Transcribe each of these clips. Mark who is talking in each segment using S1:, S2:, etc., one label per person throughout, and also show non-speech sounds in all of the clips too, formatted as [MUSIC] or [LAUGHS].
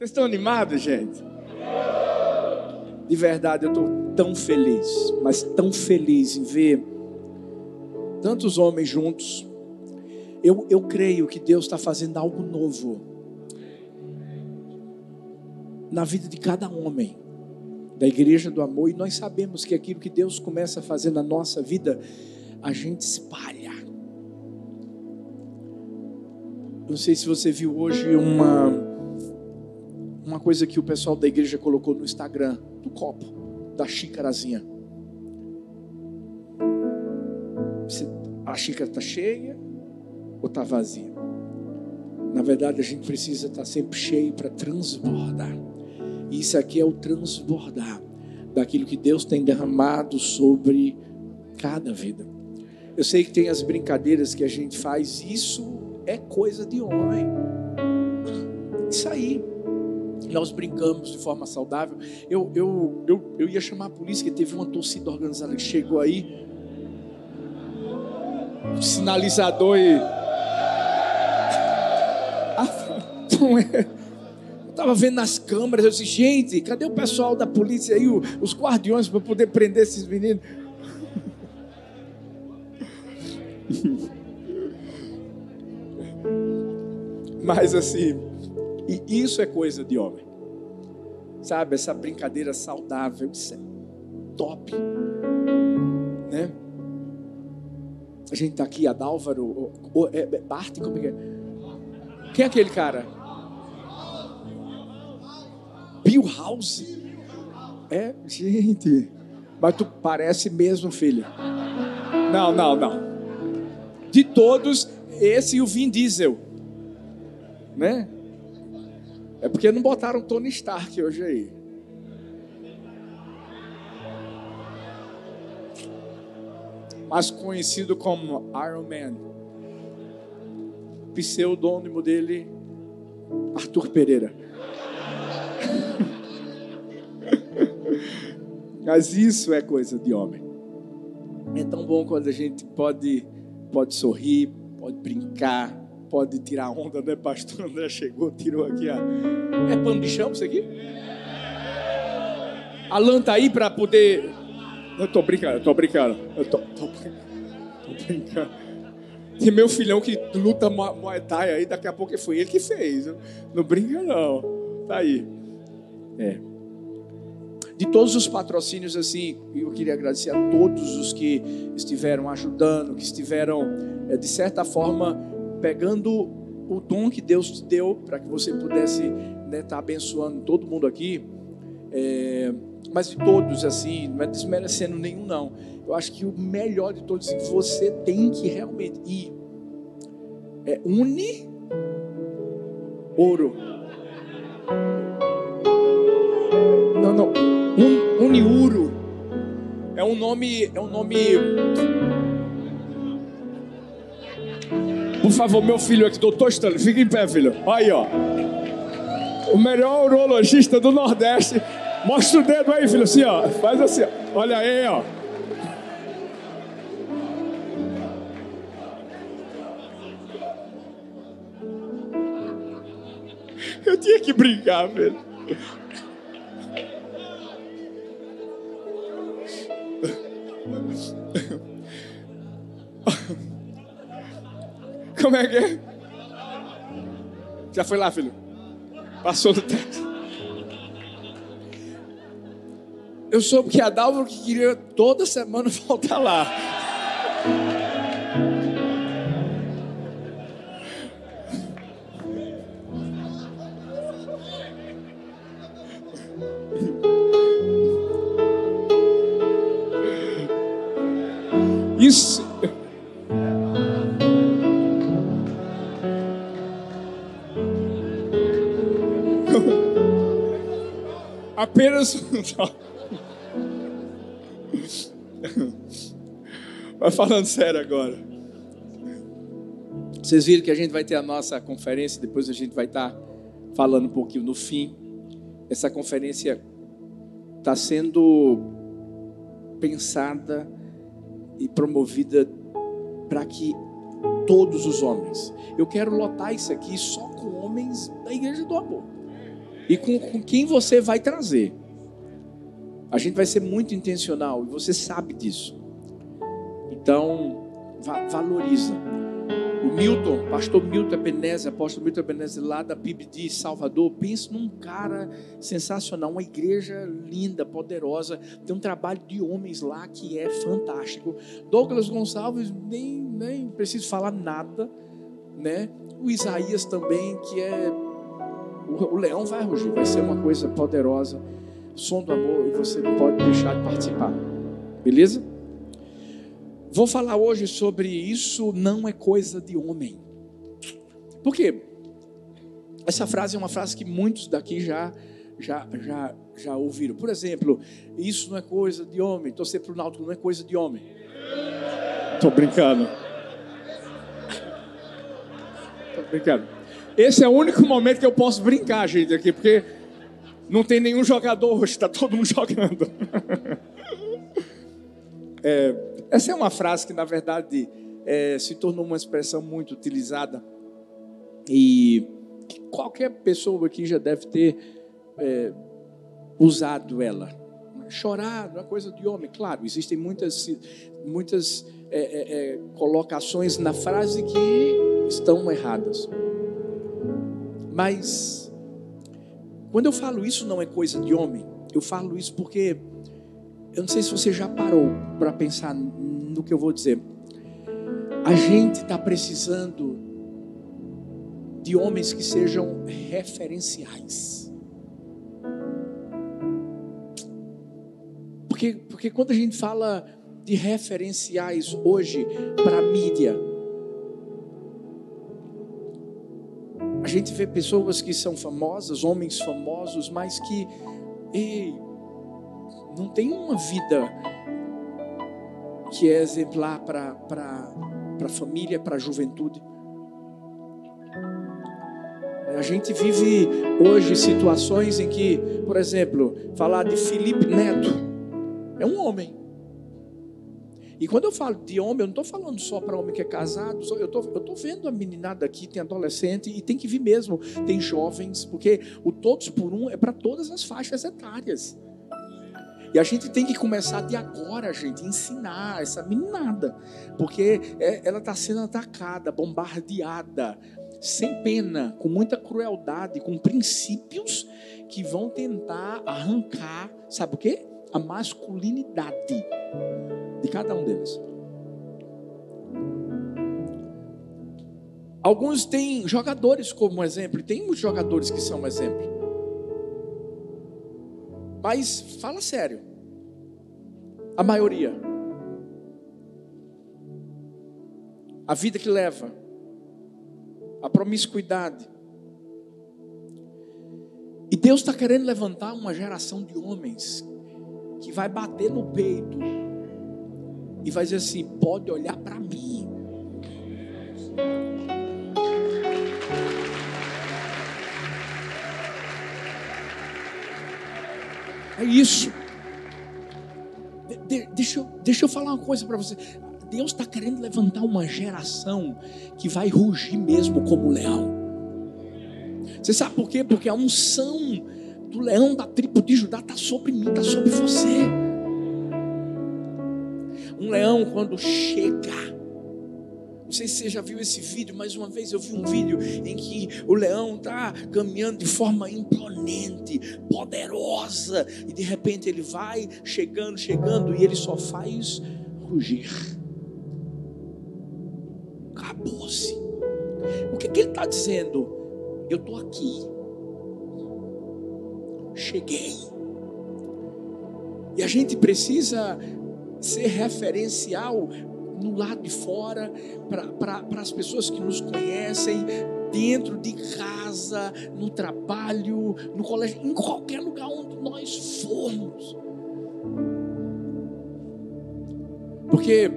S1: Vocês estão animados, gente? De verdade, eu estou tão feliz, mas tão feliz em ver tantos homens juntos. Eu, eu creio que Deus está fazendo algo novo na vida de cada homem da igreja do amor, e nós sabemos que aquilo que Deus começa a fazer na nossa vida, a gente espalha. Não sei se você viu hoje uma uma coisa que o pessoal da igreja colocou no Instagram, do copo, da xícarazinha. A xícara está cheia ou está vazia? Na verdade, a gente precisa estar tá sempre cheio para transbordar. Isso aqui é o transbordar daquilo que Deus tem derramado sobre cada vida. Eu sei que tem as brincadeiras que a gente faz, isso é coisa de homem. Isso aí. Nós brincamos de forma saudável. Eu, eu, eu, eu ia chamar a polícia, que teve uma torcida organizada que chegou aí. Sinalizador e. [LAUGHS] Ah, é estava vendo nas câmeras, eu disse, gente, cadê o pessoal da polícia aí, os guardiões, para poder prender esses meninos? [LAUGHS] Mas assim, e isso é coisa de homem. Sabe, essa brincadeira saudável, isso é top. Né? A gente tá aqui, Adálvaro, é, é, Bart, como é que é? Quem é aquele cara? Bill House. É, gente. Mas tu parece mesmo, filho. Não, não, não. De todos, esse e o Vin Diesel. Né? É porque não botaram Tony Stark hoje aí. Mas conhecido como Iron Man. Pseudônimo dele, Arthur Pereira. [LAUGHS] Mas isso é coisa de homem. É tão bom quando a gente pode, pode sorrir, pode brincar, pode tirar onda, né? Pastor André chegou, tirou aqui a. É pano de chão isso aqui? Alan tá aí para poder. Eu tô brincando, eu tô brincando. Eu tô, tô, tô brincando. Tem meu filhão que luta Muay Thai aí, daqui a pouco foi ele que fez. Não brinca, não. Tá aí. É de todos os patrocínios, assim, eu queria agradecer a todos os que estiveram ajudando, que estiveram, eh, de certa forma, pegando o dom que Deus te deu para que você pudesse estar né, tá abençoando todo mundo aqui. É, mas de todos, assim, não é desmerecendo nenhum, não. Eu acho que o melhor de todos, assim, você tem que realmente ir. É une ouro. Não, não. Un, Uniuro. É um nome, é um nome. Por favor, meu filho aqui, doutor Stanley, fica em pé, filho. Aí, ó. O melhor urologista do Nordeste. Mostra o dedo aí, filho, assim, ó. Faz assim, ó. Olha aí, ó. Eu tinha que brincar, velho. Como é que é? Já foi lá, filho? Passou no teste. Eu soube que a Dálvaro que queria toda semana [LAUGHS] voltar lá. Apenas. Mas falando sério agora. Vocês viram que a gente vai ter a nossa conferência, depois a gente vai estar falando um pouquinho no fim. Essa conferência está sendo pensada e promovida para que todos os homens. Eu quero lotar isso aqui só com homens da igreja do amor. E com, com quem você vai trazer. A gente vai ser muito intencional e você sabe disso. Então, va valoriza. O Milton, pastor Milton Ebenezer, apóstolo Milton Ebenezer, lá da PIB de Salvador, pensa num cara sensacional, uma igreja linda, poderosa, tem um trabalho de homens lá que é fantástico. Douglas Gonçalves, nem, nem preciso falar nada, né? O Isaías também, que é. O, o leão vai rugir, vai ser uma coisa poderosa. Som do amor, e você não pode deixar de participar. Beleza? Vou falar hoje sobre isso não é coisa de homem. Por quê? Essa frase é uma frase que muitos daqui já já já já ouviram. Por exemplo, isso não é coisa de homem. Torcer para o Náutico não é coisa de homem. Tô brincando. Tô brincando. Esse é o único momento que eu posso brincar, gente, aqui, porque não tem nenhum jogador hoje, está todo mundo [LAUGHS] jogando. É, essa é uma frase que, na verdade, é, se tornou uma expressão muito utilizada e qualquer pessoa aqui já deve ter é, usado ela. Chorar é coisa de homem, claro, existem muitas, muitas é, é, é, colocações na frase que estão erradas. Mas, quando eu falo isso não é coisa de homem, eu falo isso porque eu não sei se você já parou para pensar no que eu vou dizer. A gente está precisando de homens que sejam referenciais. Porque, porque quando a gente fala de referenciais hoje para a mídia, gente vê pessoas que são famosas, homens famosos, mas que, ei, não tem uma vida que é exemplar para a família, para a juventude. A gente vive hoje situações em que, por exemplo, falar de Felipe Neto é um homem. E quando eu falo de homem, eu não estou falando só para homem que é casado, eu estou vendo a meninada aqui, tem adolescente, e tem que vir mesmo, tem jovens, porque o todos por um é para todas as faixas etárias. E a gente tem que começar de agora, gente, ensinar essa meninada, porque é, ela está sendo atacada, bombardeada, sem pena, com muita crueldade, com princípios que vão tentar arrancar, sabe o quê? A masculinidade de cada um deles. Alguns têm jogadores como exemplo, tem muitos jogadores que são exemplo. Mas fala sério. A maioria. A vida que leva. A promiscuidade. E Deus está querendo levantar uma geração de homens que vai bater no peito e vai dizer assim: pode olhar para mim. É isso. De, de, deixa, eu, deixa eu falar uma coisa para você. Deus está querendo levantar uma geração que vai rugir mesmo como leão. Você sabe por quê? Porque a unção do leão da tribo de Judá está sobre mim, está sobre você. Um leão, quando chega, não sei se você já viu esse vídeo, mas uma vez eu vi um vídeo em que o leão está caminhando de forma imponente, poderosa, e de repente ele vai chegando, chegando, e ele só faz rugir. Acabou-se. O que, que ele está dizendo? Eu estou aqui. Cheguei. E a gente precisa ser referencial no lado de fora, para as pessoas que nos conhecem, dentro de casa, no trabalho, no colégio, em qualquer lugar onde nós formos. Porque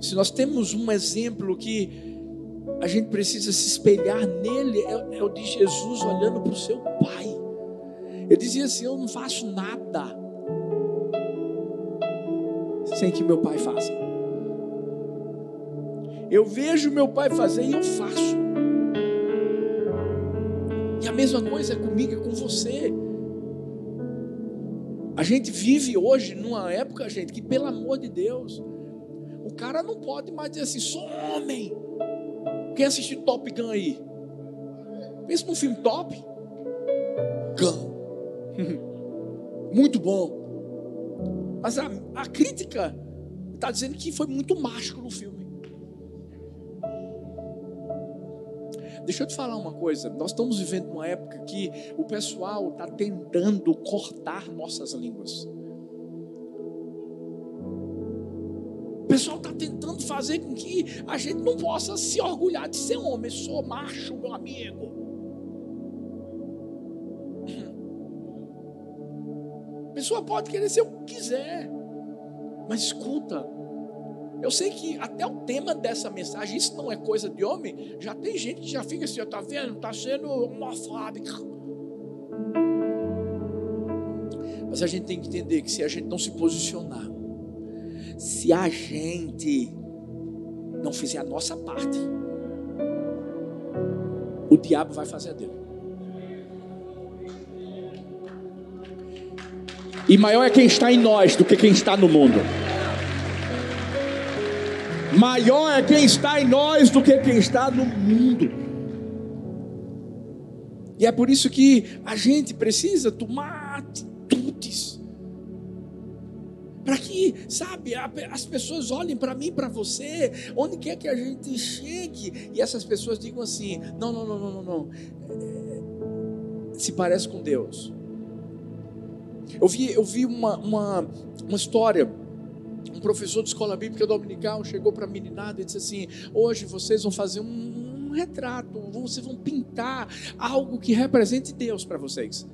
S1: se nós temos um exemplo que a gente precisa se espelhar nele, é, é o de Jesus olhando para o seu Pai. Ele dizia assim: Eu não faço nada sem que meu pai faça. Eu vejo meu pai fazer e eu faço. E a mesma coisa é comigo e com você. A gente vive hoje numa época, gente, que pelo amor de Deus, o cara não pode mais dizer assim, sou homem. Quem assistiu Top Gun aí? Pensa num filme top. Gun. [LAUGHS] Muito bom. Mas a, a crítica está dizendo que foi muito mágico no filme. Deixa eu te falar uma coisa. Nós estamos vivendo uma época que o pessoal está tentando cortar nossas línguas. O pessoal está tentando fazer com que a gente não possa se orgulhar de ser homem. Sou macho, meu amigo. Pessoa pode querer o que quiser. Mas escuta, eu sei que até o tema dessa mensagem, isso não é coisa de homem, já tem gente que já fica assim, está vendo? Está sendo homofóbico. Mas a gente tem que entender que se a gente não se posicionar, se a gente não fizer a nossa parte, o diabo vai fazer a dele. E maior é quem está em nós do que quem está no mundo. Maior é quem está em nós do que quem está no mundo. E é por isso que a gente precisa tomar atitudes. Para que, sabe, as pessoas olhem para mim, para você, onde quer que a gente chegue, e essas pessoas digam assim: não, não, não, não, não, não. É, se parece com Deus. Eu vi, eu vi uma, uma, uma história um professor de escola bíblica dominical chegou para a meninada e disse assim: Hoje vocês vão fazer um, um retrato, vocês vão pintar algo que represente Deus para vocês.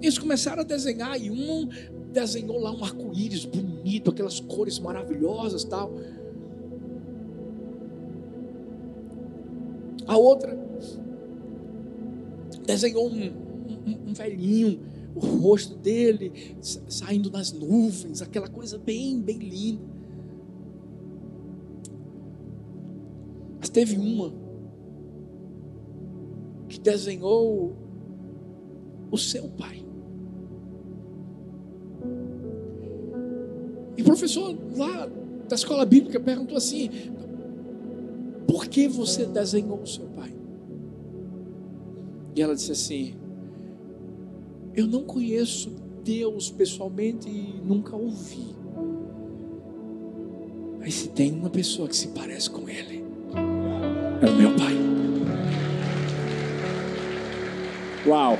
S1: Eles começaram a desenhar e um desenhou lá um arco-íris bonito, aquelas cores maravilhosas tal. A outra desenhou um, um, um velhinho o rosto dele saindo nas nuvens, aquela coisa bem, bem linda. Mas teve uma que desenhou o seu pai. E o professor lá da escola bíblica perguntou assim: por que você desenhou o seu pai? E ela disse assim: eu não conheço Deus pessoalmente e nunca ouvi. Mas se tem uma pessoa que se parece com Ele, é o meu Pai. Uau!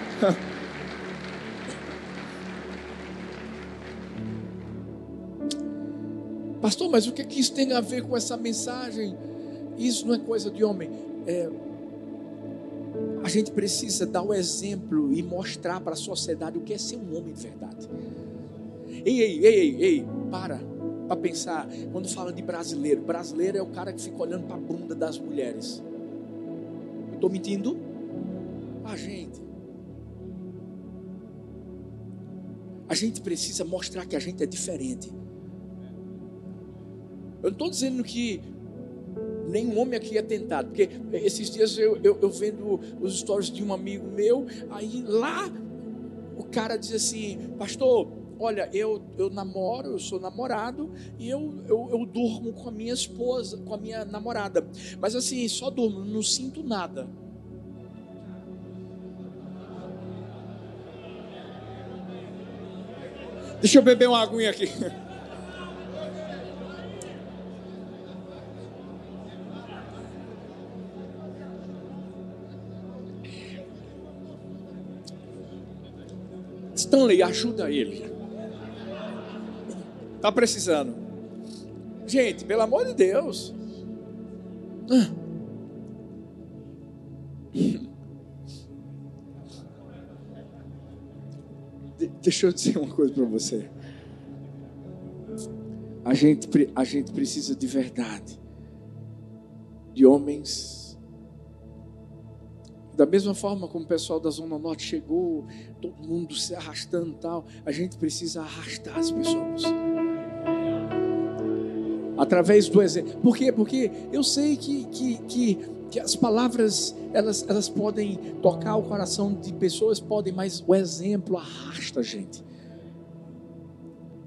S1: Pastor, mas o que, que isso tem a ver com essa mensagem? Isso não é coisa de homem. É, gente precisa dar o exemplo e mostrar para a sociedade o que é ser um homem de verdade. Ei, ei, ei, ei, ei, para para pensar. Quando fala de brasileiro, brasileiro é o cara que fica olhando para a bunda das mulheres. Eu estou mentindo? A gente. A gente precisa mostrar que a gente é diferente. Eu não estou dizendo que nenhum homem aqui é tentado. Porque esses dias eu, eu, eu vendo os stories de um amigo meu, aí lá o cara diz assim, pastor, olha, eu, eu namoro, eu sou namorado e eu, eu, eu, durmo com a minha esposa, com a minha namorada. Mas assim, só durmo, não sinto nada. Deixa eu beber uma aguinha aqui. [LAUGHS] Stanley, ajuda ele. Tá precisando. Gente, pelo amor de Deus. Deixa eu dizer uma coisa para você. A gente, a gente precisa de verdade. De homens da mesma forma como o pessoal da Zona Norte chegou, todo mundo se arrastando e tal, a gente precisa arrastar as pessoas. Através do exemplo. Por quê? Porque eu sei que, que, que
S2: que as palavras elas, elas podem tocar o coração de pessoas, podem, mas o exemplo arrasta a gente.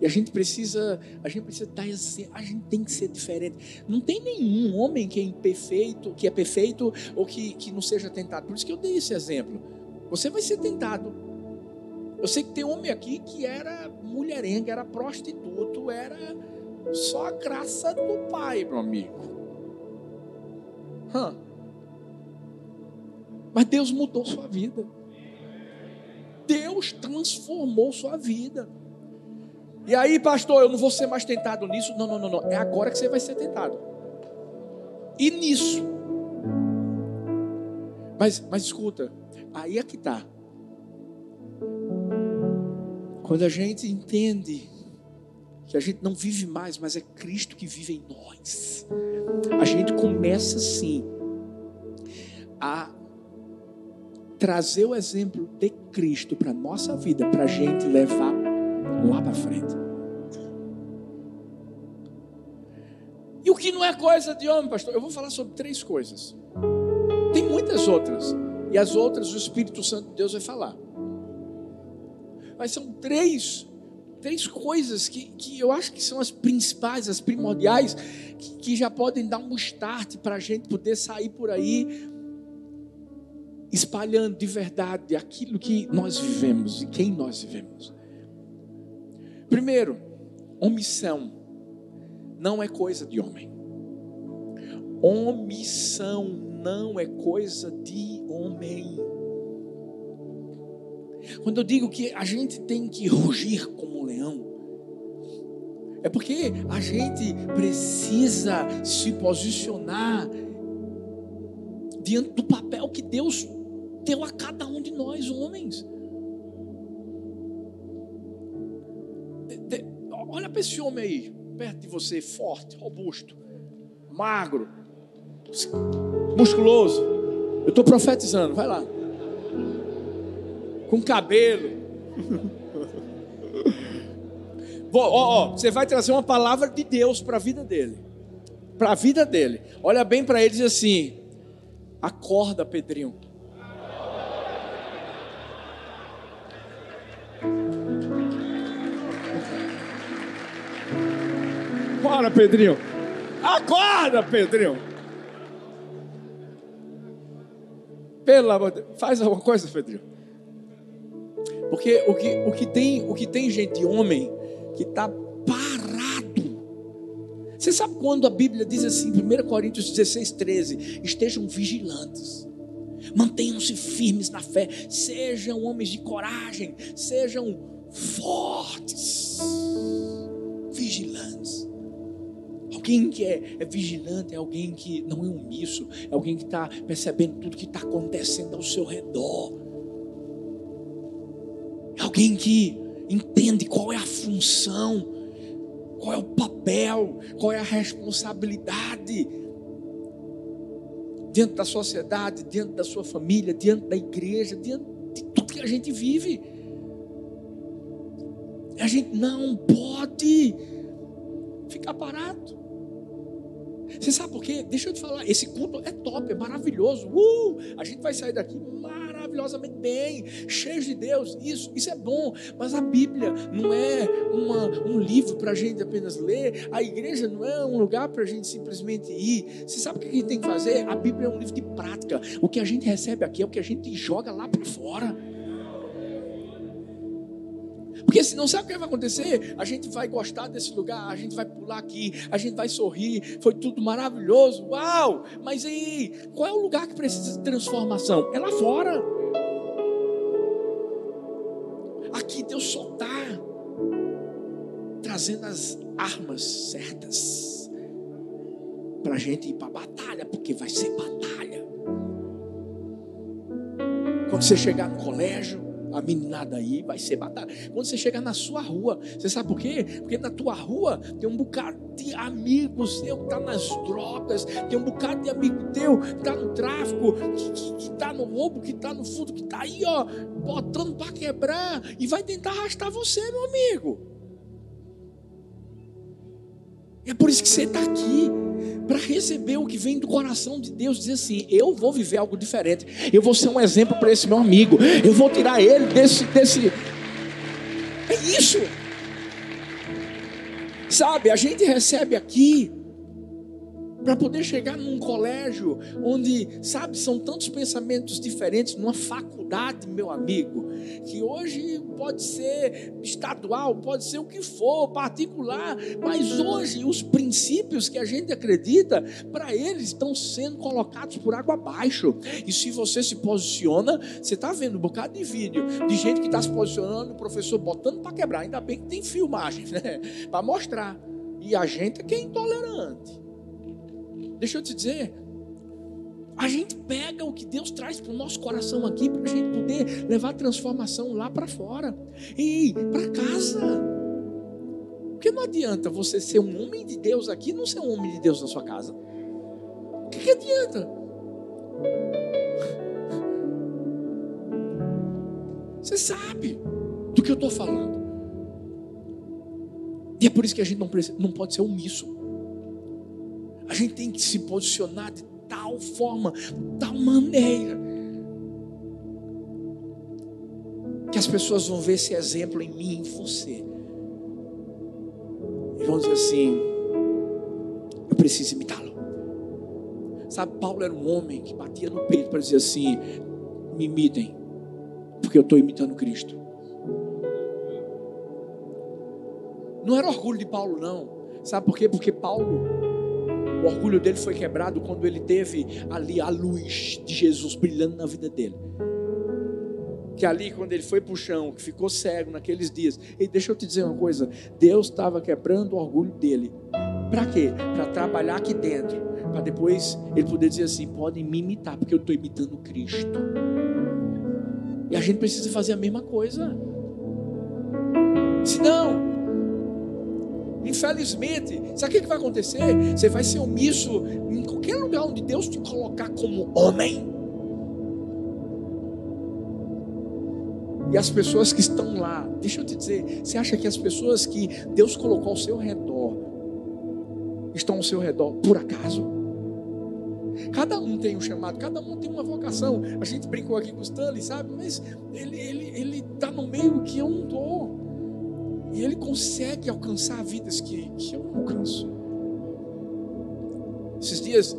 S2: A gente precisa, a gente precisa dar a gente tem que ser diferente. Não tem nenhum homem que é imperfeito, que é perfeito ou que, que não seja tentado. Por isso que eu dei esse exemplo. Você vai ser tentado. Eu sei que tem homem aqui que era mulherenga, era prostituto, era só a graça do pai, meu amigo. Mas Deus mudou sua vida. Deus transformou sua vida. E aí, pastor, eu não vou ser mais tentado nisso. Não, não, não, não. É agora que você vai ser tentado. E nisso. Mas, mas escuta, aí é que está. Quando a gente entende que a gente não vive mais, mas é Cristo que vive em nós, a gente começa sim a trazer o exemplo de Cristo para nossa vida, para a gente levar lá para frente. E o que não é coisa de homem, pastor? Eu vou falar sobre três coisas. Tem muitas outras. E as outras o Espírito Santo de Deus vai falar. Mas são três, três coisas que, que eu acho que são as principais, as primordiais, que, que já podem dar um start para a gente poder sair por aí espalhando de verdade aquilo que nós vivemos e quem nós vivemos. Primeiro, omissão não é coisa de homem. Omissão não é coisa de homem. Quando eu digo que a gente tem que rugir como um leão, é porque a gente precisa se posicionar diante do papel que Deus deu a cada um de nós, homens. Olha para esse homem aí, perto de você, forte, robusto, magro, musculoso. Eu estou profetizando, vai lá. Com cabelo. ó, ó, você vai trazer uma palavra de Deus para a vida dele. Para a vida dele. Olha bem para ele e diz assim: Acorda, Pedrinho.
S1: Bora, Pedrinho. Acorda, Pedrinho. Pelo amor de Deus. Faz alguma coisa, Pedrinho.
S2: Porque o que, o que, tem, o que tem gente, homem, que está parado. Você sabe quando a Bíblia diz assim, 1 Coríntios 16, 13: Estejam vigilantes, mantenham-se firmes na fé, sejam homens de coragem, sejam fortes, vigilantes. Alguém que é, é, vigilante é alguém que não é omisso, é alguém que está percebendo tudo que está acontecendo ao seu redor. É alguém que entende qual é a função, qual é o papel, qual é a responsabilidade dentro da sociedade, dentro da sua família, dentro da igreja, dentro de tudo que a gente vive. A gente não pode ficar parado. Você sabe por quê? Deixa eu te falar, esse culto é top, é maravilhoso. Uh, a gente vai sair daqui maravilhosamente bem, cheio de Deus. Isso, isso é bom. Mas a Bíblia não é uma, um livro para a gente apenas ler. A igreja não é um lugar para a gente simplesmente ir. Você sabe o que a gente tem que fazer? A Bíblia é um livro de prática. O que a gente recebe aqui é o que a gente joga lá para fora. Porque senão sabe o que vai acontecer? A gente vai gostar desse lugar, a gente vai pular aqui, a gente vai sorrir, foi tudo maravilhoso, uau! Mas aí, qual é o lugar que precisa de transformação? É lá fora. Aqui Deus só está trazendo as armas certas para a gente ir para a batalha, porque vai ser batalha. Quando você chegar no colégio, a meninada aí vai ser batalha. Quando você chegar na sua rua, você sabe por quê? Porque na tua rua tem um bocado de amigos teu que está nas drogas, tem um bocado de amigo teu que está no tráfico, que está no roubo, que está no fundo, que está aí, ó, botando para quebrar e vai tentar arrastar você, meu amigo. É por isso que você está aqui para receber o que vem do coração de Deus, dizer assim: eu vou viver algo diferente, eu vou ser um exemplo para esse meu amigo, eu vou tirar ele desse, desse. É isso. Sabe, a gente recebe aqui para poder chegar num colégio onde, sabe, são tantos pensamentos diferentes, numa faculdade, meu amigo, que hoje pode ser estadual, pode ser o que for, particular, mas hoje os princípios que a gente acredita, para eles estão sendo colocados por água abaixo. E se você se posiciona, você está vendo um bocado de vídeo de gente que está se posicionando, o professor botando para quebrar, ainda bem que tem filmagem, né? Para mostrar. E a gente é que é intolerante. Deixa eu te dizer, a gente pega o que Deus traz para o nosso coração aqui para a gente poder levar a transformação lá para fora e para casa. Porque não adianta você ser um homem de Deus aqui e não ser um homem de Deus na sua casa. O que, que adianta? Você sabe do que eu estou falando. E é por isso que a gente não, não pode ser omisso. Gente tem que se posicionar de tal forma, de tal maneira, que as pessoas vão ver esse exemplo em mim, em você, e vão dizer assim: eu preciso imitá-lo. Sabe, Paulo era um homem que batia no peito para dizer assim: me imitem, porque eu estou imitando Cristo. Não era orgulho de Paulo, não. Sabe por quê? Porque Paulo o orgulho dele foi quebrado quando ele teve ali a luz de Jesus brilhando na vida dele. Que ali, quando ele foi para o chão, que ficou cego naqueles dias. E deixa eu te dizer uma coisa: Deus estava quebrando o orgulho dele. Para quê? Para trabalhar aqui dentro. Para depois ele poder dizer assim: podem me imitar, porque eu estou imitando Cristo. E a gente precisa fazer a mesma coisa. Senão, Infelizmente, sabe o que vai acontecer? Você vai ser omisso em qualquer lugar onde Deus te colocar como homem. E as pessoas que estão lá, deixa eu te dizer, você acha que as pessoas que Deus colocou ao seu redor estão ao seu redor por acaso? Cada um tem um chamado, cada um tem uma vocação. A gente brincou aqui com o Stanley, sabe? Mas ele está ele, ele tá no meio que eu não estou. E ele consegue alcançar vidas que, que eu não alcanço. Esses dias,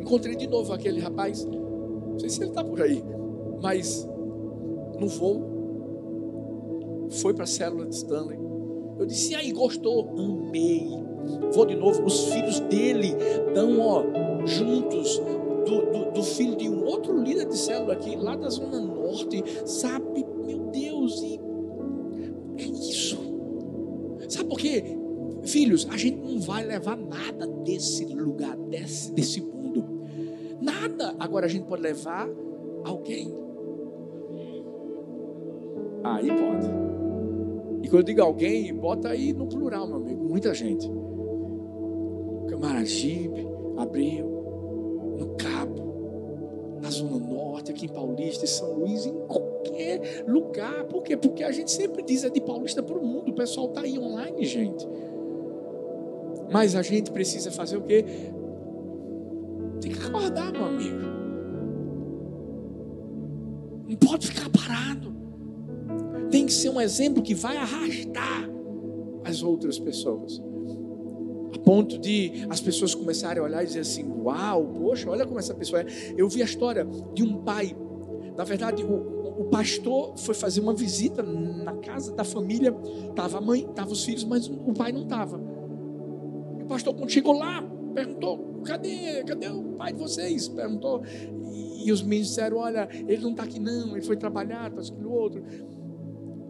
S2: encontrei de novo aquele rapaz. Não sei se ele está por aí, mas no voo, foi para a célula de Stanley. Eu disse, e aí, gostou? Amei. Vou de novo. Os filhos dele estão ó, juntos do, do, do, filho de um outro líder de célula aqui, lá da Zona Norte. Sabe, meu Deus, e Sabe por quê? Filhos, a gente não vai levar nada desse lugar, desse, desse mundo. Nada. Agora a gente pode levar alguém. Aí pode. E quando eu digo alguém, bota aí no plural, meu amigo. Muita gente. Camaragibe, Abreu, no Cabo, na Zona Norte, aqui em Paulista, em São Luís, em qualquer lugar. Por quê? Porque a gente sempre diz é de Paulista para o mundo. O pessoal está aí online, gente. Mas a gente precisa fazer o quê? Tem que acordar, meu amigo. Não pode ficar parado. Tem que ser um exemplo que vai arrastar as outras pessoas. A ponto de as pessoas começarem a olhar e dizer assim: Uau, poxa, olha como essa pessoa é. Eu vi a história de um pai. Na verdade, o, o pastor foi fazer uma visita na casa da família, estava a mãe, estavam os filhos, mas o pai não estava. E o pastor, quando chegou lá, perguntou: cadê, cadê o pai de vocês? Perguntou. E, e os meninos disseram: olha, ele não está aqui não, ele foi trabalhar, está aquilo outro.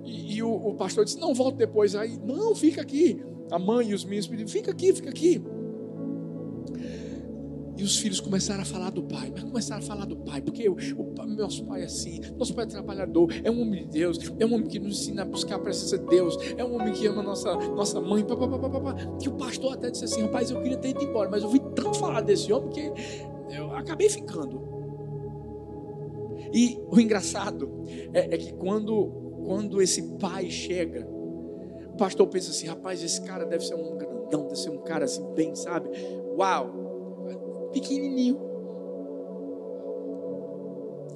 S2: E, e o, o, pastor disse: não, volta depois. Aí, não, fica aqui. A mãe e os meninos pediram: fica aqui, fica aqui. E os filhos começaram a falar do pai, mas começaram a falar do pai, porque o, o pai é assim, nosso pai é trabalhador, é um homem de Deus, é um homem que nos ensina a buscar a presença de Deus, é um homem que ama nossa, nossa mãe, pá, pá, pá, pá, que o pastor até disse assim, rapaz, eu queria ter ido embora, mas eu ouvi tanto falar desse homem que eu acabei ficando. E o engraçado é, é que quando, quando esse pai chega, o pastor pensa assim, rapaz, esse cara deve ser um grandão, deve ser um cara assim, bem, sabe? Uau! Pequenininho.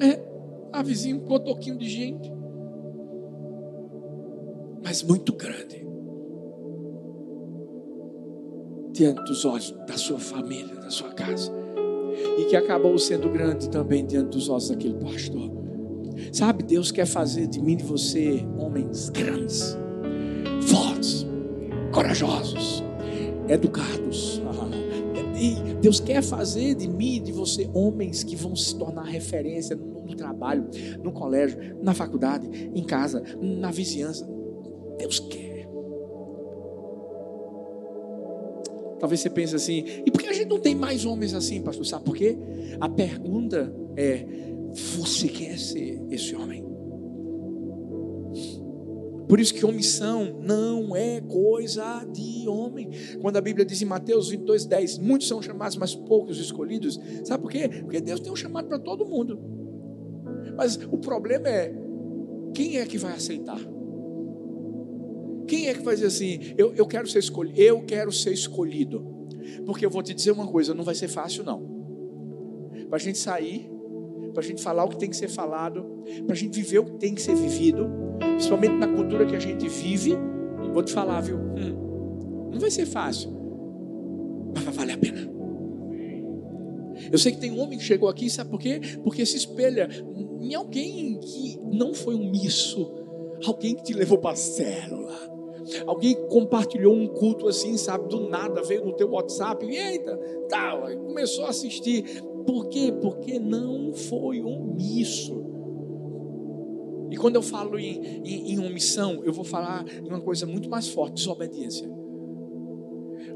S2: É, a vizinha, um cotoquinho de gente. Mas muito grande. Diante dos olhos da sua família, da sua casa. E que acabou sendo grande também diante dos olhos daquele pastor. Sabe, Deus quer fazer de mim e de você homens grandes, fortes, corajosos, educados. E Deus quer fazer de mim e de você homens que vão se tornar referência no, no trabalho, no colégio, na faculdade, em casa, na vizinhança. Deus quer. Talvez você pense assim, e por que a gente não tem mais homens assim, pastor? Sabe por quê? A pergunta é: você quer ser esse homem? Por isso que omissão não é coisa de homem. Quando a Bíblia diz em Mateus 22, 10, muitos são chamados, mas poucos escolhidos. Sabe por quê? Porque Deus tem um chamado para todo mundo. Mas o problema é, quem é que vai aceitar? Quem é que vai dizer assim, eu, eu quero ser escolhido, eu quero ser escolhido? Porque eu vou te dizer uma coisa, não vai ser fácil não. Para a gente sair, para a gente falar o que tem que ser falado, para a gente viver o que tem que ser vivido, principalmente na cultura que a gente vive, vou te falar, viu? Hum, não vai ser fácil, mas vai valer a pena. Eu sei que tem um homem que chegou aqui, sabe por quê? Porque se espelha em alguém que não foi um misso, alguém que te levou para a célula, alguém que compartilhou um culto assim, sabe, do nada, veio no teu WhatsApp, e eita, tal, começou a assistir. Por quê? Porque não foi omisso. E quando eu falo em, em, em omissão, eu vou falar em uma coisa muito mais forte: desobediência.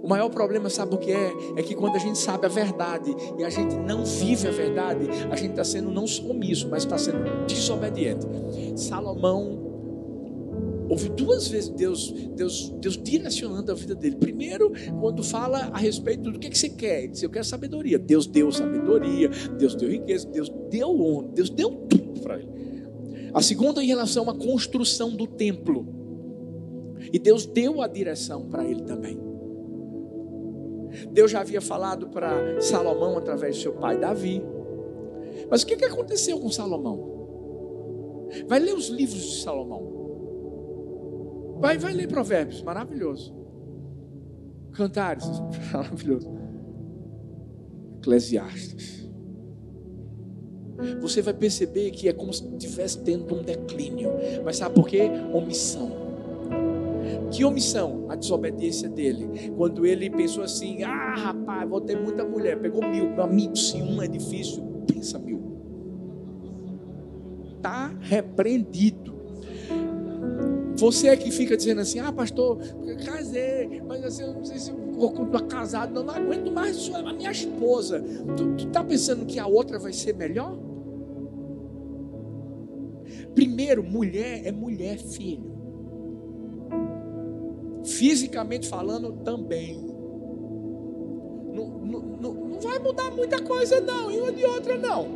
S2: O maior problema, sabe o que é? É que quando a gente sabe a verdade e a gente não vive a verdade, a gente está sendo não omisso, mas está sendo desobediente. Salomão Houve duas vezes Deus, Deus, Deus direcionando a vida dele. Primeiro, quando fala a respeito do que, que você quer. Ele disse, eu quero sabedoria. Deus deu sabedoria, Deus deu riqueza, Deus deu honra, Deus deu tudo para ele. A segunda em relação à construção do templo. E Deus deu a direção para ele também. Deus já havia falado para Salomão através de seu pai Davi. Mas o que, que aconteceu com Salomão? Vai ler os livros de Salomão. Vai, vai ler Provérbios, maravilhoso. Cantares, [LAUGHS] maravilhoso. Eclesiastes. Você vai perceber que é como se estivesse tendo um declínio. Mas sabe por quê? Omissão. Que omissão? A desobediência dele. Quando ele pensou assim: ah, rapaz, vou ter muita mulher. Pegou mil. Meu amigo, se um é difícil, pensa mil. Está repreendido. Você é que fica dizendo assim, ah, pastor, casei, mas assim, eu não sei se eu continuar casado, não, não aguento mais a minha esposa. Tu está pensando que a outra vai ser melhor? Primeiro, mulher é mulher, filho. Fisicamente falando, também. Não, não, não, vai mudar muita coisa, não, e uma de outra, não.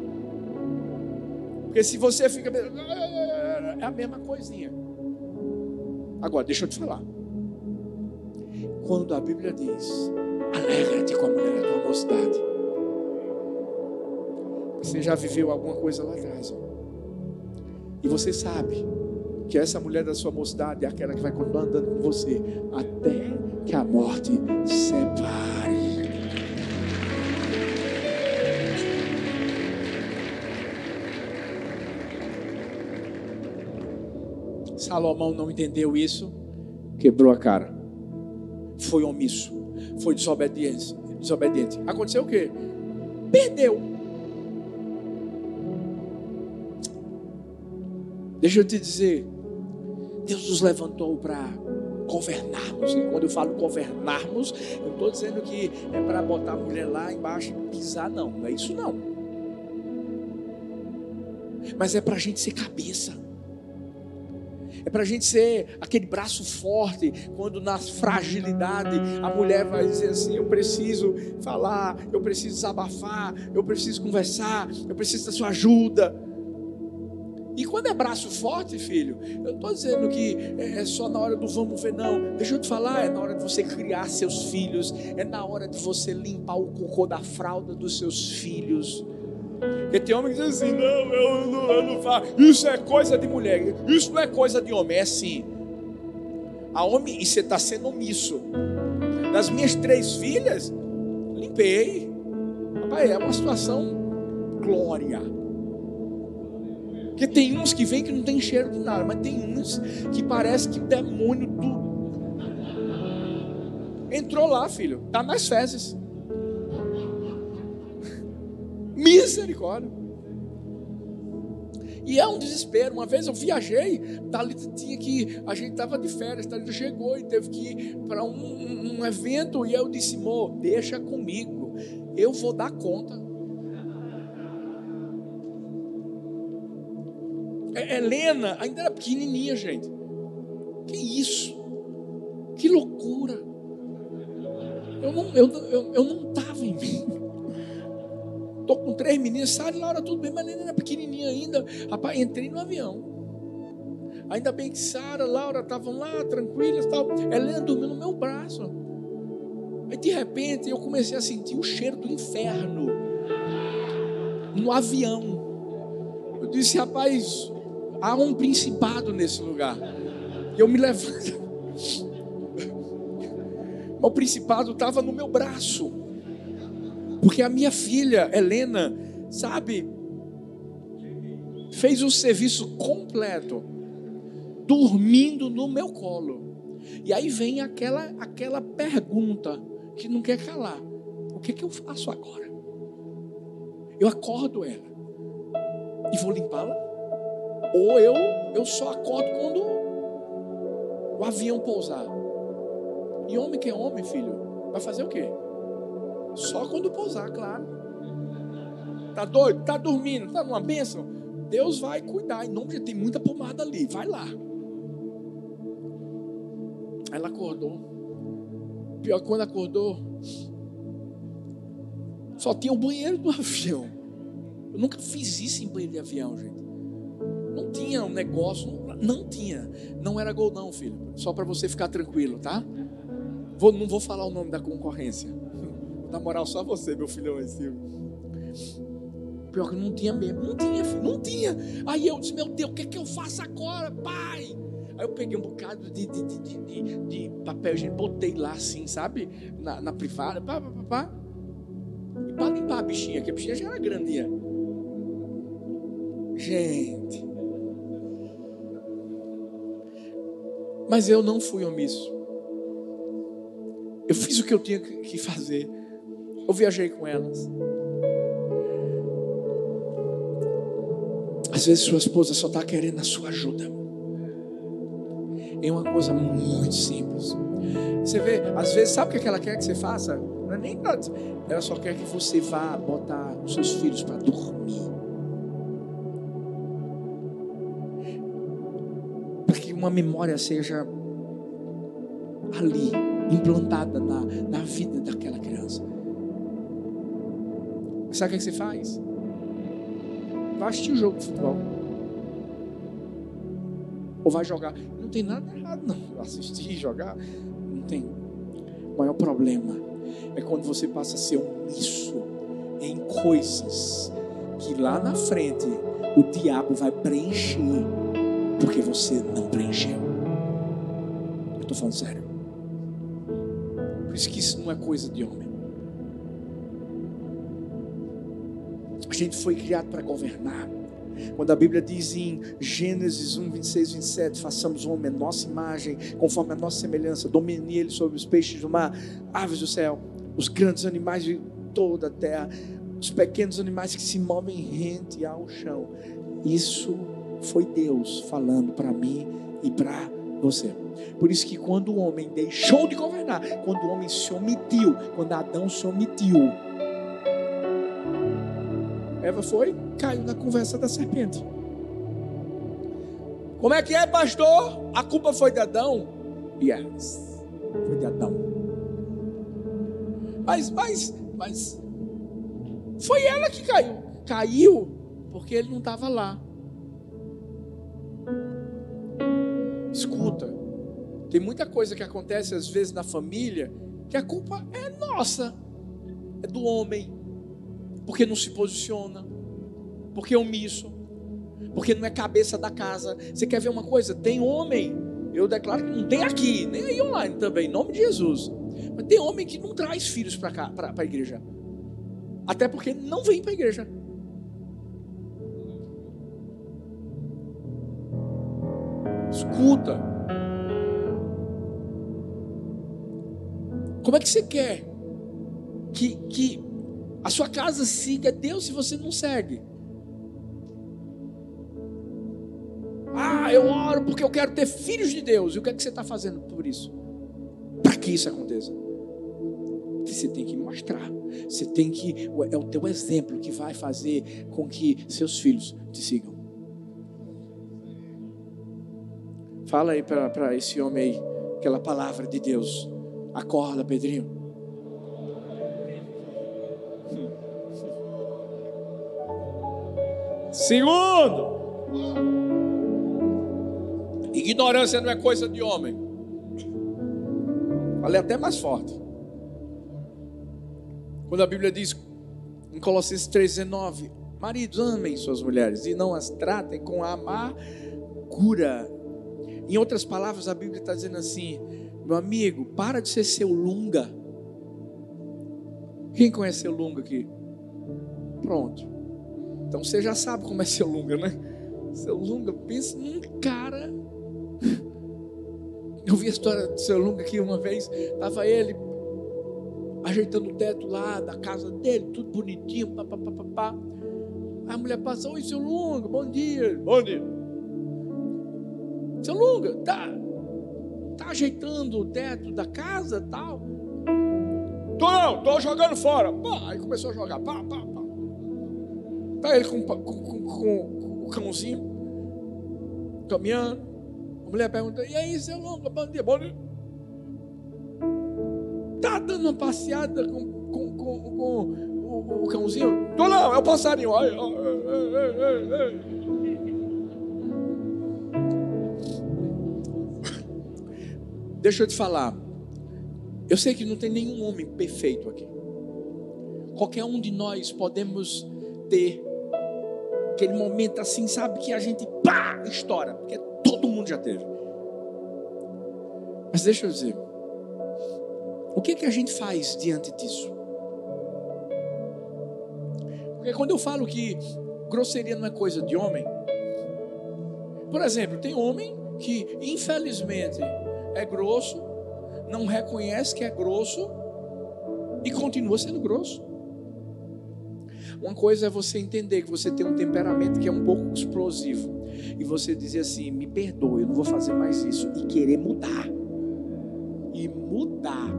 S2: Porque se você fica. É a mesma coisinha. Agora, deixa eu te falar. Quando a Bíblia diz, alegra-te com a mulher da tua mocidade. Você já viveu alguma coisa lá atrás. E você sabe que essa mulher da sua mocidade é aquela que vai continuar andando com você até que a morte separe. Salomão não entendeu isso, quebrou a cara. Foi omisso, foi desobediente. desobediente. Aconteceu o quê? Perdeu. Deixa eu te dizer, Deus nos levantou para governarmos. E quando eu falo governarmos, eu estou dizendo que é para botar a mulher lá embaixo e pisar, não. Não é isso não. Mas é para a gente ser cabeça. É para a gente ser aquele braço forte, quando na fragilidade a mulher vai dizer assim: Eu preciso falar, eu preciso desabafar, eu preciso conversar, eu preciso da sua ajuda. E quando é braço forte, filho, eu estou dizendo que é só na hora do vamos ver, não. Deixa eu te falar, é na hora de você criar seus filhos, é na hora de você limpar o cocô da fralda dos seus filhos. Porque tem homem que diz assim: não, eu não, eu não faço. Isso é coisa de mulher, isso não é coisa de homem, é assim. A homem, e você está sendo omisso. Das minhas três filhas, limpei. Rapaz, é uma situação glória. Porque tem uns que vêm que não tem cheiro de nada, mas tem uns que parece que demônio do entrou lá, filho, tá nas fezes. [LAUGHS] Misericórdia. E é um desespero. Uma vez eu viajei, Thalita tinha que. A gente estava de férias, Thalita chegou e teve que ir para um, um, um, evento. E eu disse, Mo, deixa comigo, eu vou dar conta. Helena ainda era pequenininha, gente. Que isso? Que loucura. Eu não, eu, eu, eu não estava em mim. Estou com três meninas, Sara e Laura, tudo bem, mas Helena era pequenininha ainda. Rapaz, entrei no avião. Ainda bem que Sara, Laura estavam lá, tranquilas tal. Helena dormiu no meu braço. Aí de repente eu comecei a sentir o cheiro do inferno no avião. Eu disse, rapaz, há um principado nesse lugar. E eu me levanto. O principado estava no meu braço. Porque a minha filha, Helena, sabe, fez o serviço completo, dormindo no meu colo. E aí vem aquela, aquela pergunta que não quer calar: o que, que eu faço agora? Eu acordo ela e vou limpá-la? Ou eu, eu só acordo quando o avião pousar. E homem que é homem, filho, vai fazer o quê? Só quando pousar, claro. Tá doido? Tá dormindo? Tá numa bênção? Deus vai cuidar. Em nome de tem muita pomada ali. Vai lá. Ela acordou. Pior quando acordou, só tinha o banheiro do [LAUGHS] avião. Eu nunca fiz isso em banheiro de avião, gente. Não tinha um negócio, não, não tinha. Não era gol, não, filho. Só para você ficar tranquilo, tá? Vou, não vou falar o nome da concorrência. Na moral, só você, meu filhão é Pior que não tinha mesmo. Não tinha, filho, não tinha. Aí eu disse, meu Deus, o que é que eu faço agora, pai? Aí eu peguei um bocado de, de, de, de, de papel higiênico, botei lá assim, sabe? Na, na privada, pá, pá, pá, pá. E para limpar a bichinha, que a bichinha já era grandinha. Gente. Mas eu não fui omisso. Eu fiz o que eu tinha que fazer. Eu viajei com elas. Às vezes sua esposa só está querendo a sua ajuda. É uma coisa muito simples. Você vê, às vezes, sabe o que ela quer que você faça? Não é nem nada. Ela só quer que você vá botar os seus filhos para dormir. Uma memória seja ali, implantada na, na vida daquela criança. Sabe o que você faz? Vai assistir o jogo de futebol. Ou vai jogar. Não tem nada errado, não. [LAUGHS] Assistir, jogar, não tem. O maior problema é quando você passa a ser omisso em coisas que lá na frente o diabo vai preencher porque você não preencheu. Eu estou falando sério. Por isso que isso não é coisa de homem. A gente foi criado para governar. Quando a Bíblia diz em Gênesis 1, 26, 27, façamos o homem a nossa imagem, conforme a nossa semelhança, domine ele sobre os peixes do mar, aves do céu, os grandes animais de toda a terra, os pequenos animais que se movem rente ao chão. Isso foi Deus falando para mim e para você. Por isso que quando o homem deixou de governar, quando o homem se omitiu, quando Adão se omitiu, Eva foi, caiu na conversa da serpente. Como é que é, pastor? A culpa foi de Adão? Yes, foi de Adão. Mas, mas, mas, foi ela que caiu. Caiu porque ele não estava lá. Escuta, tem muita coisa que acontece às vezes na família que a culpa é nossa, é do homem, porque não se posiciona, porque é omisso, porque não é cabeça da casa. Você quer ver uma coisa? Tem homem, eu declaro que não tem aqui, nem aí online também, em nome de Jesus. Mas tem homem que não traz filhos para a igreja. Até porque não vem para a igreja. Como é que você quer que, que a sua casa siga Deus se você não segue? Ah, eu oro porque eu quero ter filhos de Deus. E o que é que você está fazendo por isso? Para que isso aconteça? Você tem que mostrar. Você tem que. É o teu exemplo que vai fazer com que seus filhos te sigam. Fala aí para esse homem aí, aquela palavra de Deus. Acorda, Pedrinho. Segundo, ignorância não é coisa de homem. Falei até mais forte. Quando a Bíblia diz em Colossenses 3,19: Maridos, amem suas mulheres e não as tratem com amargura. Em outras palavras, a Bíblia está dizendo assim: meu amigo, para de ser seu lunga. Quem conhece seu lunga aqui? Pronto. Então você já sabe como é seu lunga, né? Seu lunga, pensa num cara. Eu vi a história do seu lunga aqui uma vez. Estava ele ajeitando o teto lá da casa dele, tudo bonitinho, papapá. A mulher passa, oi seu Lunga, bom dia. Bom dia. Seu Lunga, tá, tá ajeitando o teto da casa tal? Tô não, tô jogando fora. Pá, aí começou a jogar, pá, pá, pá. Tá ele com, com, com, com o cãozinho, caminhando. A mulher pergunta, e aí seu bom dia está dando uma passeada com, com, com, com o, o, cãozinho? Tô não, é o passarinho. Ai, ai, ai, Deixa eu te falar. Eu sei que não tem nenhum homem perfeito aqui. Qualquer um de nós podemos ter aquele momento assim, sabe, que a gente pá, estoura, porque todo mundo já teve. Mas deixa eu dizer, o que, que a gente faz diante disso? Porque quando eu falo que grosseria não é coisa de homem, por exemplo, tem homem que infelizmente é grosso, não reconhece que é grosso e continua sendo grosso. Uma coisa é você entender que você tem um temperamento que é um pouco explosivo e você dizer assim: me perdoe, eu não vou fazer mais isso e querer mudar. E mudar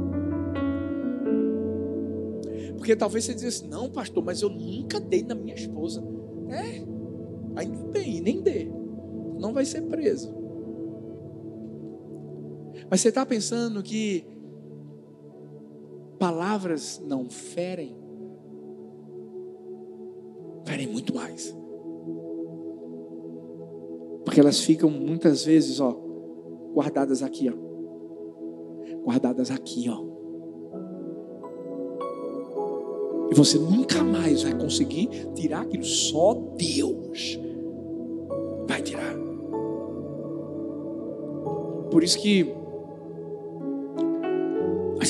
S2: porque talvez você diga assim, não, pastor, mas eu nunca dei na minha esposa. É, ainda bem, nem dê. Não vai ser preso. Mas você está pensando que palavras não ferem? Ferem muito mais. Porque elas ficam muitas vezes, ó, guardadas aqui, ó. Guardadas aqui, ó. E você nunca mais vai conseguir tirar aquilo. Só Deus vai tirar. Por isso que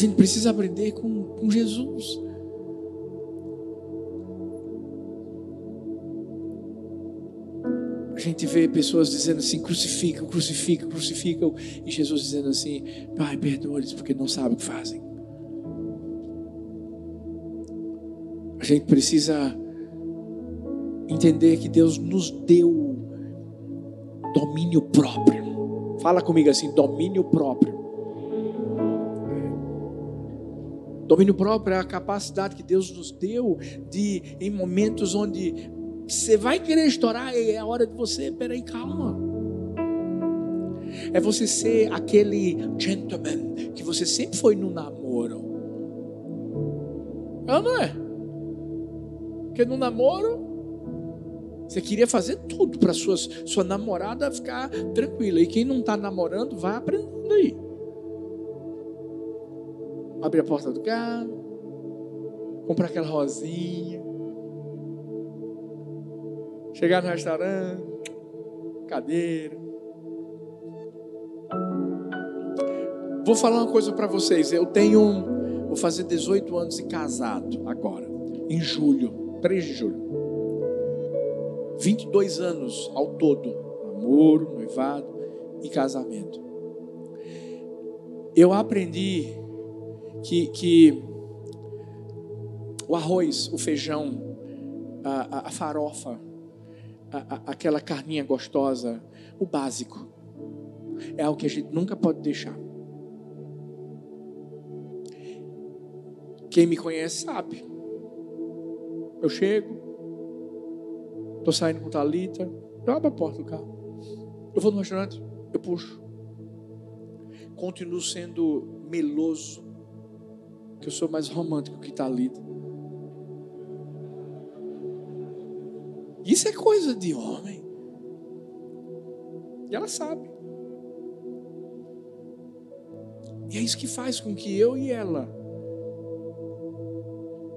S2: gente precisa aprender com, com Jesus. A gente vê pessoas dizendo assim: crucificam, crucificam, crucificam. E Jesus dizendo assim: Pai, perdoa-lhes porque não sabem o que fazem. A gente precisa entender que Deus nos deu domínio próprio. Fala comigo assim: domínio próprio. Domínio próprio é a capacidade que Deus nos deu de, em momentos onde você vai querer estourar, é a hora de você, peraí, calma. É você ser aquele gentleman que você sempre foi no namoro. É ou não é? Porque no namoro, Você queria fazer tudo para sua, sua namorada ficar tranquila. E quem não está namorando, vai aprendendo aí. Abre a porta do carro, comprar aquela rosinha, chegar no restaurante, cadeira. Vou falar uma coisa para vocês. Eu tenho, vou fazer 18 anos de casado agora, em julho, 3 de julho. 22 anos ao todo, namoro, noivado e casamento. Eu aprendi que, que o arroz, o feijão, a, a, a farofa, a, aquela carninha gostosa, o básico, é algo que a gente nunca pode deixar. Quem me conhece sabe. Eu chego, Estou saindo com Thalita. Eu abro a porta do carro. Eu vou no restaurante, eu puxo. Continuo sendo meloso. Que eu sou mais romântico que Thalita. Isso é coisa de homem. E ela sabe. E é isso que faz com que eu e ela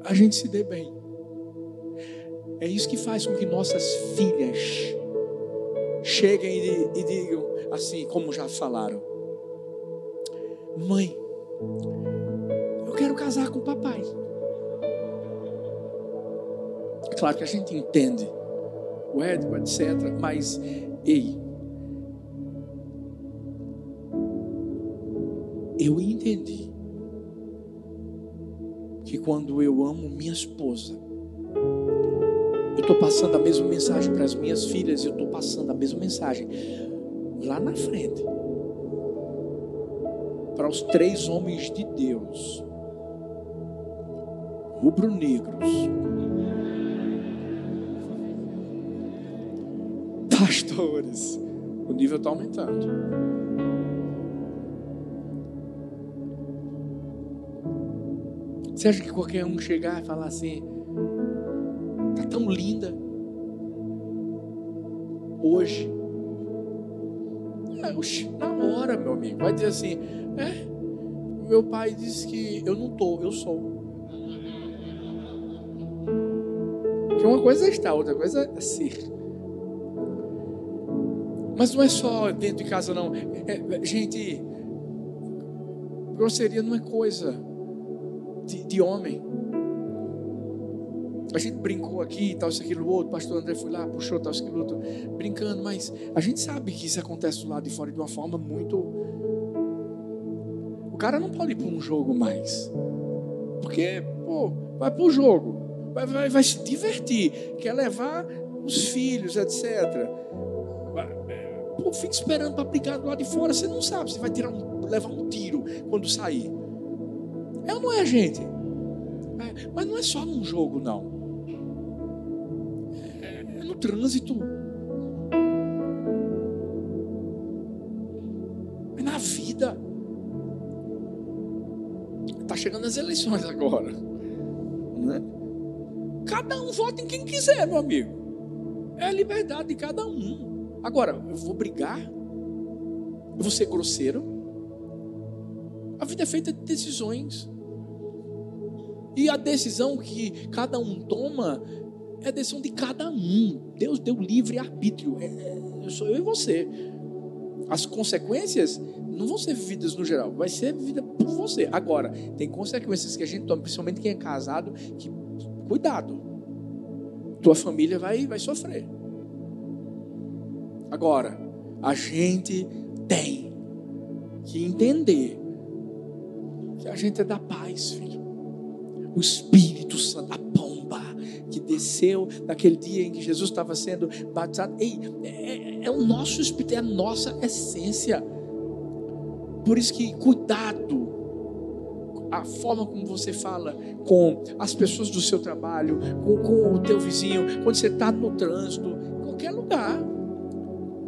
S2: a gente se dê bem. É isso que faz com que nossas filhas cheguem e, e digam assim, como já falaram: Mãe, casar com o papai. Claro que a gente entende o ético, etc. Mas, ei, eu entendi que quando eu amo minha esposa, eu estou passando a mesma mensagem para as minhas filhas, eu estou passando a mesma mensagem lá na frente para os três homens de Deus, rubro-negros, pastores. O nível está aumentando. Você acha que qualquer um chegar e falar assim, tão linda. Hoje. É, na hora, meu amigo. Vai dizer assim: é, meu pai disse que eu não estou, eu sou. Que uma coisa é estar, outra coisa é ser. Mas não é só dentro de casa, não. É, é, gente, grosseria não é coisa de, de homem. A gente brincou aqui, tal, isso, aquilo, outro. Pastor André foi lá, puxou, tal, isso, aquilo, outro. Brincando, mas a gente sabe que isso acontece do lado de fora de uma forma muito. O cara não pode ir para um jogo mais. Porque, pô, vai para o jogo. Vai, vai, vai se divertir. Quer levar os filhos, etc. Pô, fica esperando para brigar do lado de fora. Você não sabe se vai tirar um, levar um tiro quando sair. É ou não é, gente? É, mas não é só num jogo, não no trânsito. É na vida. Está chegando as eleições agora. Cada um vota em quem quiser, meu amigo. É a liberdade de cada um. Agora, eu vou brigar? Eu vou ser grosseiro? A vida é feita de decisões. E a decisão que cada um toma é a decisão de cada um. Deus deu livre arbítrio. É, é, sou eu e você. As consequências não vão ser vividas no geral, vai ser vivida por você. Agora, tem consequências que a gente toma, principalmente quem é casado, que cuidado. Tua família vai, vai sofrer. Agora, a gente tem que entender que a gente é da paz, filho. O Espírito Santo, a que desceu naquele dia em que Jesus estava sendo batizado. Ei, é, é o nosso espírito, é a nossa essência. Por isso que cuidado a forma como você fala com as pessoas do seu trabalho, com, com o teu vizinho, quando você está no trânsito, qualquer lugar.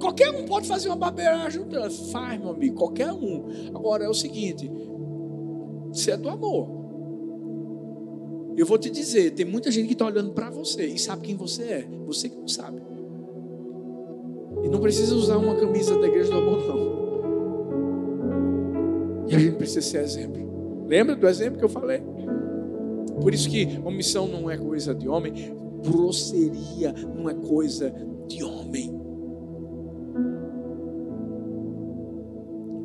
S2: Qualquer um pode fazer uma barbeiragem no trânsito. Faz, meu amigo, qualquer um. Agora é o seguinte: se é do amor. Eu vou te dizer, tem muita gente que está olhando para você e sabe quem você é. Você que não sabe. E não precisa usar uma camisa da igreja do amor, não. E a gente precisa ser exemplo. Lembra do exemplo que eu falei? Por isso que omissão não é coisa de homem, grosseria não é coisa de homem.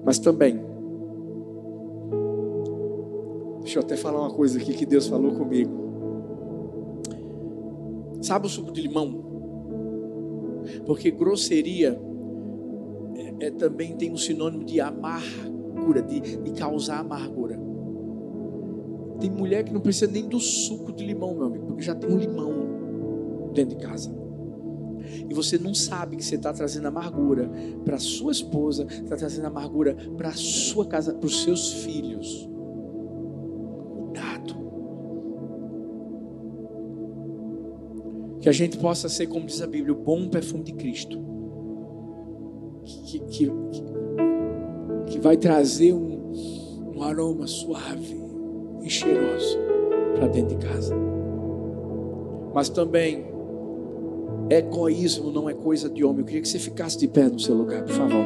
S2: Mas também, deixa eu até falar uma coisa aqui que Deus falou comigo. Sabe o suco de limão? Porque grosseria é, é, também tem um sinônimo de amargura, de, de causar amargura. Tem mulher que não precisa nem do suco de limão, meu amigo, porque já tem um limão dentro de casa. E você não sabe que você está trazendo amargura para sua esposa, está trazendo amargura para sua casa, para os seus filhos. Cuidado. Que a gente possa ser, como diz a Bíblia, o bom perfume de Cristo. Que, que, que, que vai trazer um, um aroma suave e cheiroso para dentro de casa. Mas também, egoísmo não é coisa de homem. Eu queria que você ficasse de pé no seu lugar, por favor.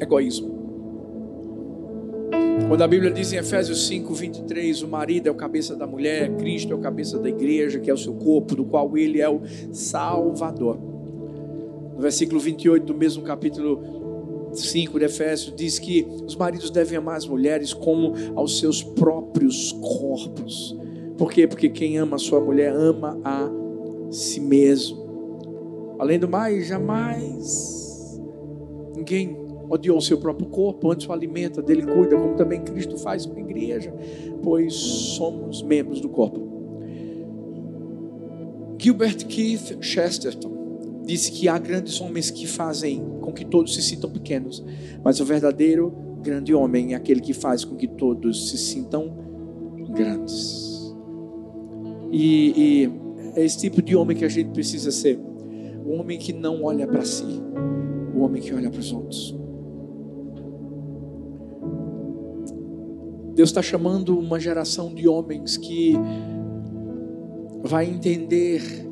S2: Egoísmo. Quando a Bíblia diz em Efésios 5, 23, o marido é o cabeça da mulher, Cristo é o cabeça da igreja, que é o seu corpo, do qual ele é o Salvador. No versículo 28 do mesmo capítulo 5 de Efésios diz que os maridos devem amar as mulheres como aos seus próprios corpos. Por quê? Porque quem ama a sua mulher ama a si mesmo. Além do mais, jamais ninguém odiou o seu próprio corpo, antes o alimenta, dele cuida, como também Cristo faz com a igreja, pois somos membros do corpo. Gilbert Keith Chesterton disse que há grandes homens que fazem com que todos se sintam pequenos, mas o verdadeiro grande homem é aquele que faz com que todos se sintam grandes. E, e é esse tipo de homem que a gente precisa ser. O homem que não olha para si, o homem que olha para os outros. Deus está chamando uma geração de homens que vai entender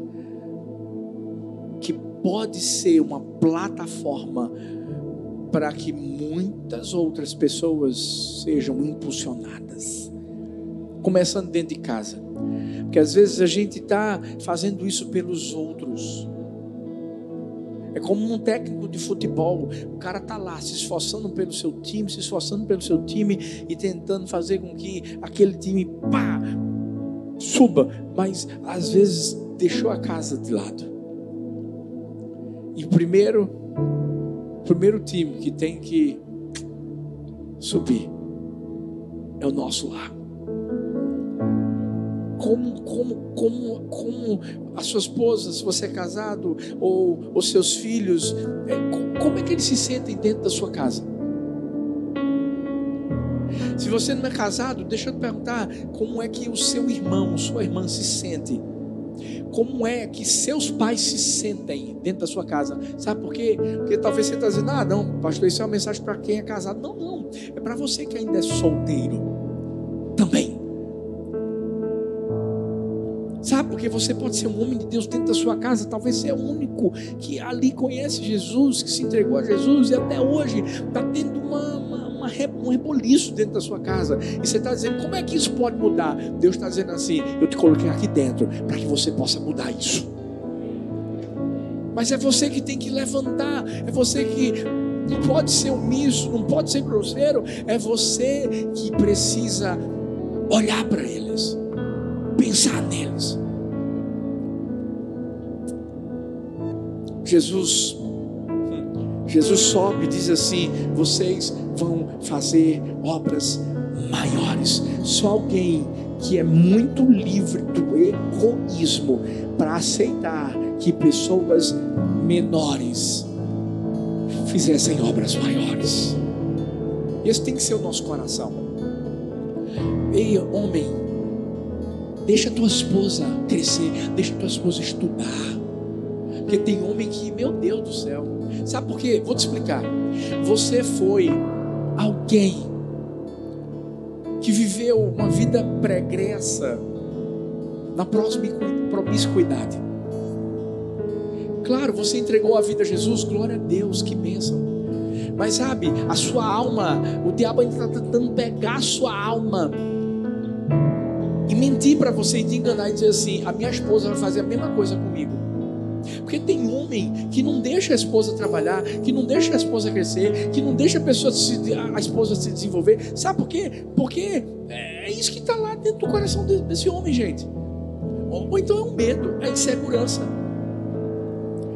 S2: pode ser uma plataforma para que muitas outras pessoas sejam impulsionadas. Começando dentro de casa. Porque às vezes a gente está fazendo isso pelos outros. É como um técnico de futebol. O cara está lá se esforçando pelo seu time, se esforçando pelo seu time e tentando fazer com que aquele time pá, suba. Mas às vezes deixou a casa de lado. E primeiro, primeiro time que tem que subir é o nosso lar. Como, como, como, como a sua esposa, se você é casado, ou os seus filhos, é, como é que eles se sentem dentro da sua casa? Se você não é casado, deixa eu te perguntar, como é que o seu irmão, sua irmã se sente? Como é que seus pais se sentem dentro da sua casa. Sabe por quê? Porque talvez você está dizendo, ah, não, pastor, isso é uma mensagem para quem é casado. Não, não. É para você que ainda é solteiro também. Sabe, porque você pode ser um homem de Deus dentro da sua casa, talvez você é o único que ali conhece Jesus, que se entregou a Jesus e até hoje está tendo uma, um reboliço dentro da sua casa. E você está dizendo, como é que isso pode mudar? Deus está dizendo assim: eu te coloquei aqui dentro para que você possa mudar isso. Mas é você que tem que levantar, é você que não pode ser omisso, não pode ser grosseiro, é você que precisa olhar para eles pensar neles. Jesus, Jesus sobe e diz assim: vocês vão fazer obras maiores. Só alguém que é muito livre do egoísmo para aceitar que pessoas menores fizessem obras maiores. Esse tem que ser o nosso coração. Ei, homem, Deixa tua esposa crescer, deixa tua esposa estudar. Porque tem homem que, meu Deus do céu, sabe por quê? Vou te explicar. Você foi alguém que viveu uma vida pregressa na promiscuidade. Claro, você entregou a vida a Jesus, glória a Deus, que bênção. Mas sabe, a sua alma, o diabo ainda está tentando pegar a sua alma e mentir para você e te enganar e dizer assim: a minha esposa vai fazer a mesma coisa comigo. Porque tem homem que não deixa a esposa trabalhar, que não deixa a esposa crescer, que não deixa a, pessoa se, a esposa se desenvolver. Sabe por quê? Porque é isso que está lá dentro do coração desse homem, gente. Ou, ou então é um medo, é insegurança.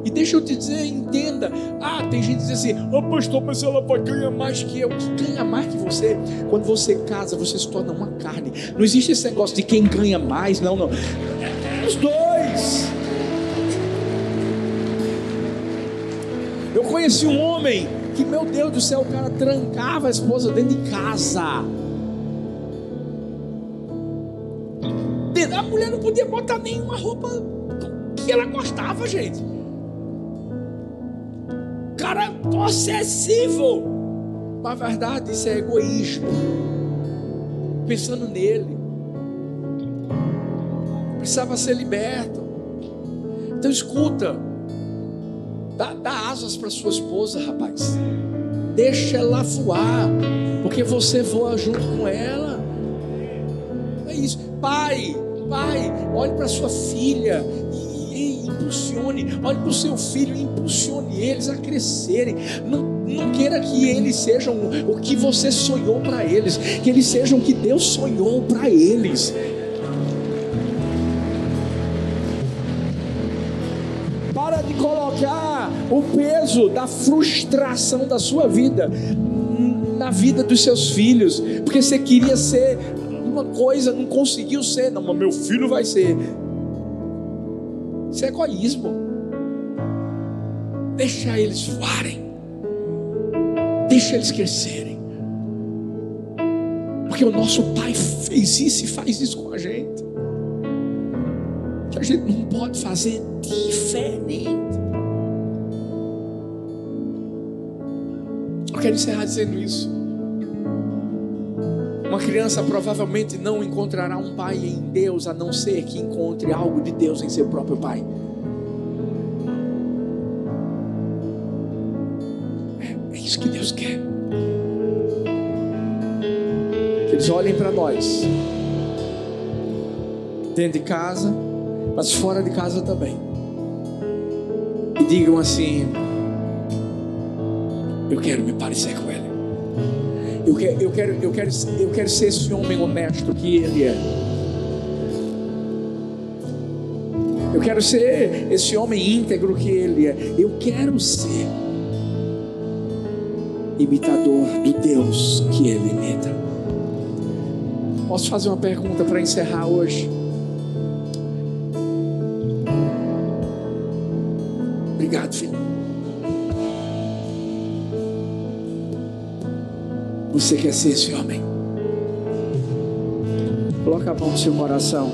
S2: E deixa eu te dizer, entenda. Ah, tem gente que diz assim: oh, pastor, mas ela vai ganhar mais que eu. Ganha mais que você? Quando você casa, você se torna uma carne. Não existe esse negócio de quem ganha mais, não, não. É, é os dois. Conheci um homem que, meu Deus do céu, o cara trancava a esposa dentro de casa. A mulher não podia botar nenhuma roupa que ela gostava, gente cara possessivo. Na verdade, isso é egoísmo. Pensando nele. Precisava ser liberto. Então escuta. Dá, dá asas para sua esposa, rapaz. Deixa ela voar. Porque você voa junto com ela. É isso. Pai, pai, olhe para sua filha impulsione, olhe para o seu filho e impulsione eles a crescerem. Não, não queira que eles sejam o que você sonhou para eles, que eles sejam o que Deus sonhou para eles. Para de colocar o peso da frustração da sua vida na vida dos seus filhos, porque você queria ser uma coisa, não conseguiu ser, não, mas meu filho vai ser. Isso é egoísmo. Deixa eles voarem. Deixa eles crescerem. Porque o nosso Pai fez isso e faz isso com a gente. Que a gente não pode fazer diferente. Quero encerrar dizendo isso. Uma criança provavelmente não encontrará um pai em Deus a não ser que encontre algo de Deus em seu próprio pai. É, é isso que Deus quer. Que eles olhem para nós, dentro de casa, mas fora de casa também, e digam assim: Eu quero me parecer com Ele. Eu quero, eu quero, eu quero, eu quero ser esse homem honesto que ele é. Eu quero ser esse homem íntegro que ele é. Eu quero ser imitador do Deus que ele imita. Posso fazer uma pergunta para encerrar hoje? Obrigado, filho. Você quer ser esse homem? Coloca a mão no seu coração.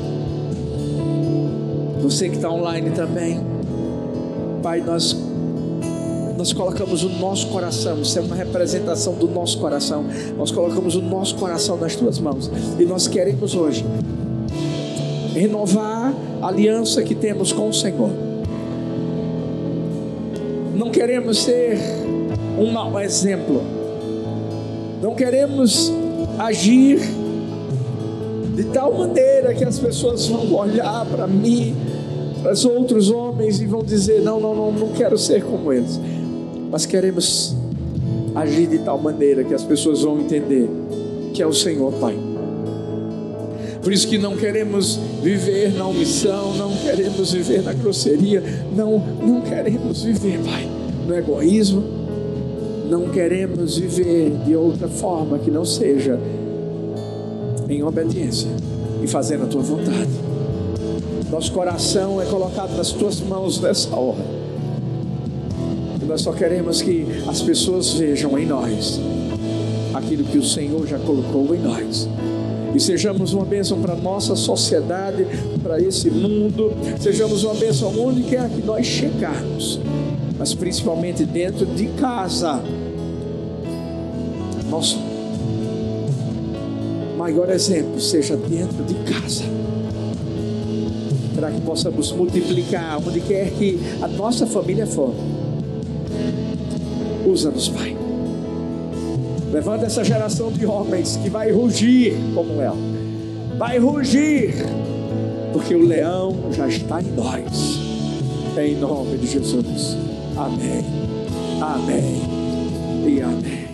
S2: Você que está online também. Pai, nós nós colocamos o nosso coração, isso é uma representação do nosso coração. Nós colocamos o nosso coração nas tuas mãos. E nós queremos hoje renovar a aliança que temos com o Senhor. Não queremos ser um mau exemplo não queremos agir de tal maneira que as pessoas vão olhar para mim, para os outros homens e vão dizer: não, não, não, não quero ser como eles. Mas queremos agir de tal maneira que as pessoas vão entender que é o Senhor Pai. Por isso que não queremos viver na omissão, não queremos viver na grosseria, não, não queremos viver, Pai, no egoísmo, não queremos viver de outra forma que não seja em obediência e fazendo a tua vontade. Nosso coração é colocado nas tuas mãos nessa hora. E nós só queremos que as pessoas vejam em nós aquilo que o Senhor já colocou em nós. E sejamos uma bênção para a nossa sociedade, para esse mundo. Sejamos uma bênção onde quer que nós chegarmos mas principalmente dentro de casa. Nosso maior exemplo seja dentro de casa. para que possamos multiplicar onde quer que a nossa família for. Usa-nos, Pai. Levanta essa geração de homens que vai rugir como ela. Vai rugir, porque o leão já está em nós. Em nome de Jesus. Amém. Amém. E amém.